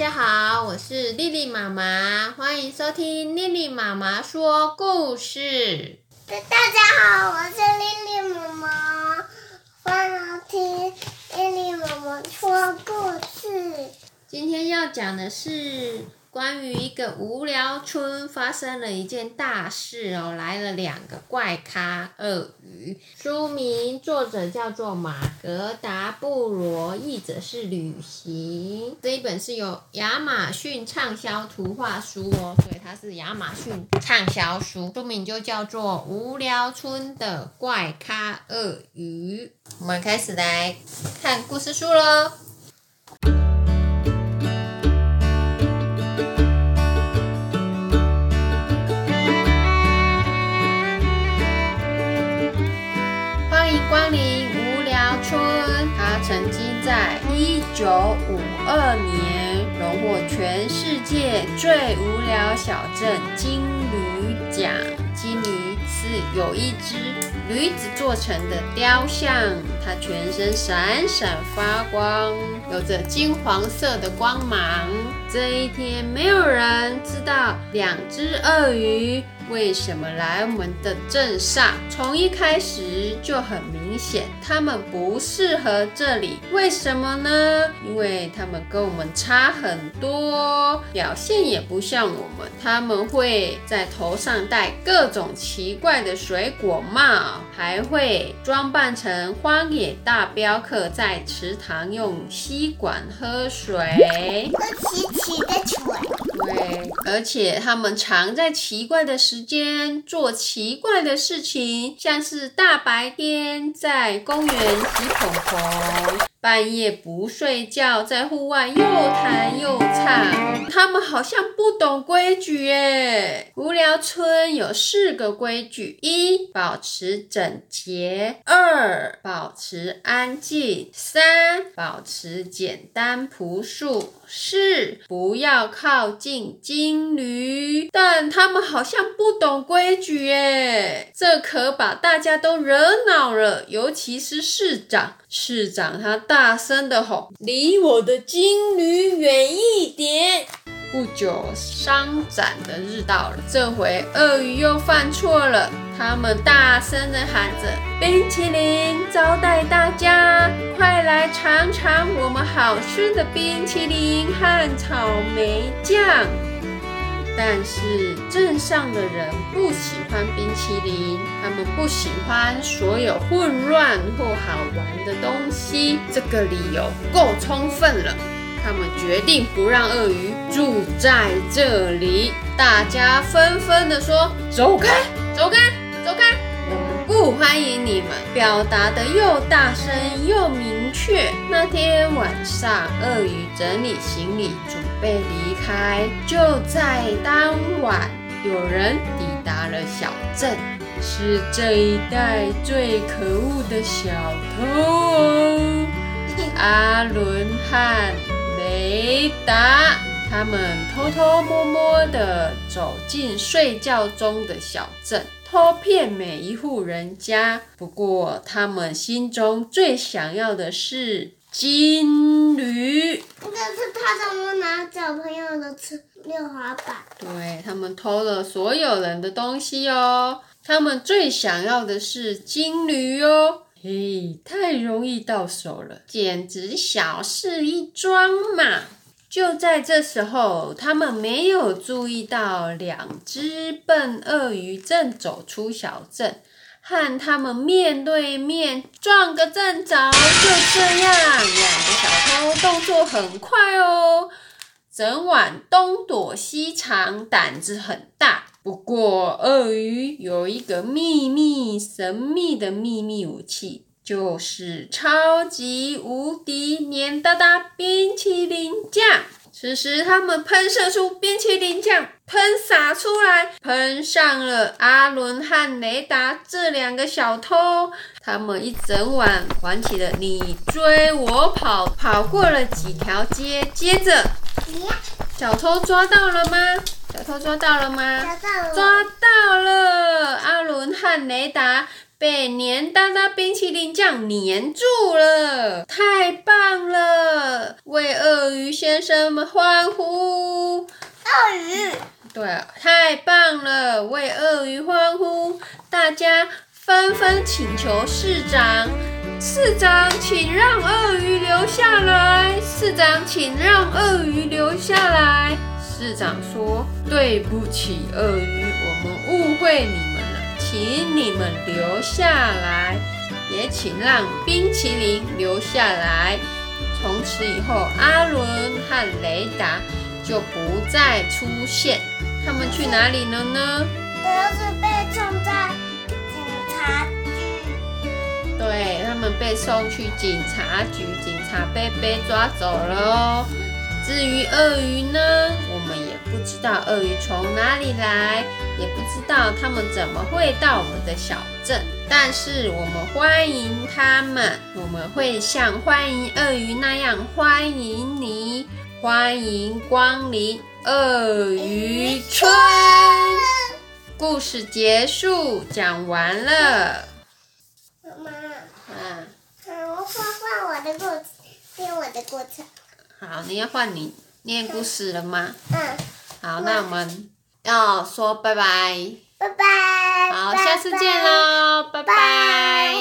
大家好，我是丽丽妈妈，欢迎收听丽丽妈妈说故事。大家好，我是丽丽妈妈，欢迎听丽丽妈妈说故事。今天要讲的是。关于一个无聊村发生了一件大事哦，来了两个怪咖鳄鱼。书名作者叫做马格达布罗，译者是旅行。这一本是有亚马逊畅销图画书哦，所以它是亚马逊畅销书。书名就叫做《无聊村的怪咖鳄鱼》。我们开始来看故事书喽。九五二年荣获全世界最无聊小镇金驴奖。金驴是有一只驴子做成的雕像，它全身闪闪发光，有着金黄色的光芒。这一天，没有人知道两只鳄鱼。为什么来我们的镇上？从一开始就很明显，他们不适合这里。为什么呢？因为他们跟我们差很多，表现也不像我们。他们会在头上戴各种奇怪的水果帽，还会装扮成荒野大镖客，在池塘用吸管喝水，喝奇奇的水。对，而且他们常在奇怪的时间做奇怪的事情，像是大白天在公园洗口红。半夜不睡觉，在户外又弹又唱，他们好像不懂规矩耶。无聊村有四个规矩：一、保持整洁；二、保持安静；三、保持简单朴素；四、不要靠近金驴。但他们好像不懂规矩耶，这可把大家都惹恼了，尤其是市长。市长他大声的吼：“离我的金驴远一点！”不久，商展的日到了，这回鳄鱼又犯错了。他们大声的喊着：“冰淇淋招待大家，快来尝尝我们好吃的冰淇淋和草莓酱！”但是镇上的人不喜欢冰淇淋，他们不喜欢所有混乱或好玩的东西。这个理由够充分了，他们决定不让鳄鱼住在这里。大家纷纷的说：“走开，走开，走开！我们不欢迎你们！”表达的又大声又明确。那天晚上，鳄鱼整理行李。被离开，就在当晚，有人抵达了小镇，是这一带最可恶的小偷阿伦和雷达。他们偷偷摸摸地走进睡觉中的小镇，偷骗每一户人家。不过，他们心中最想要的是。金驴，那是他怎么拿小朋友的车溜滑板？对他们偷了所有人的东西哦。他们最想要的是金驴哦。嘿，太容易到手了，简直小事一桩嘛！就在这时候，他们没有注意到两只笨鳄鱼正走出小镇。和他们面对面撞个正着，就这样，两个小偷动作很快哦，整晚东躲西藏，胆子很大。不过鳄鱼有一个秘密、神秘的秘密武器，就是超级无敌黏哒哒冰淇淋酱。此时，他们喷射出冰淇淋酱，喷洒出来，喷上了阿伦和雷达这两个小偷。他们一整晚玩起了你追我跑，跑过了几条街。接着，小偷抓到了吗？小偷抓到了吗？抓到了。抓到了，阿伦和雷达。被黏哒哒冰淇淋酱黏住了，太棒了！为鳄鱼先生们欢呼。鳄鱼，对，太棒了，为鳄鱼欢呼！大家纷纷请求市长，市长请让鳄鱼留下来，市长请让鳄鱼留下来。市长说：“对不起，鳄鱼，我们误会你们了，请你们留下来，也请让冰淇淋留下来。”从此以后，阿伦和雷达就不再出现。他们去哪里了呢？儿子被送在警察局。对他们被送去警察局，警察被被抓走了哦。至于鳄鱼呢，知道鳄鱼从哪里来，也不知道他们怎么会到我们的小镇。但是我们欢迎他们，我们会像欢迎鳄鱼那样欢迎你，欢迎光临鳄鱼村。故事结束，讲完了。妈妈，嗯，我换换我的故事，听我的故事。好，你要换你念故事了吗？嗯，好，那我们要说拜拜。拜拜。好，下次见拜。喽，拜拜拜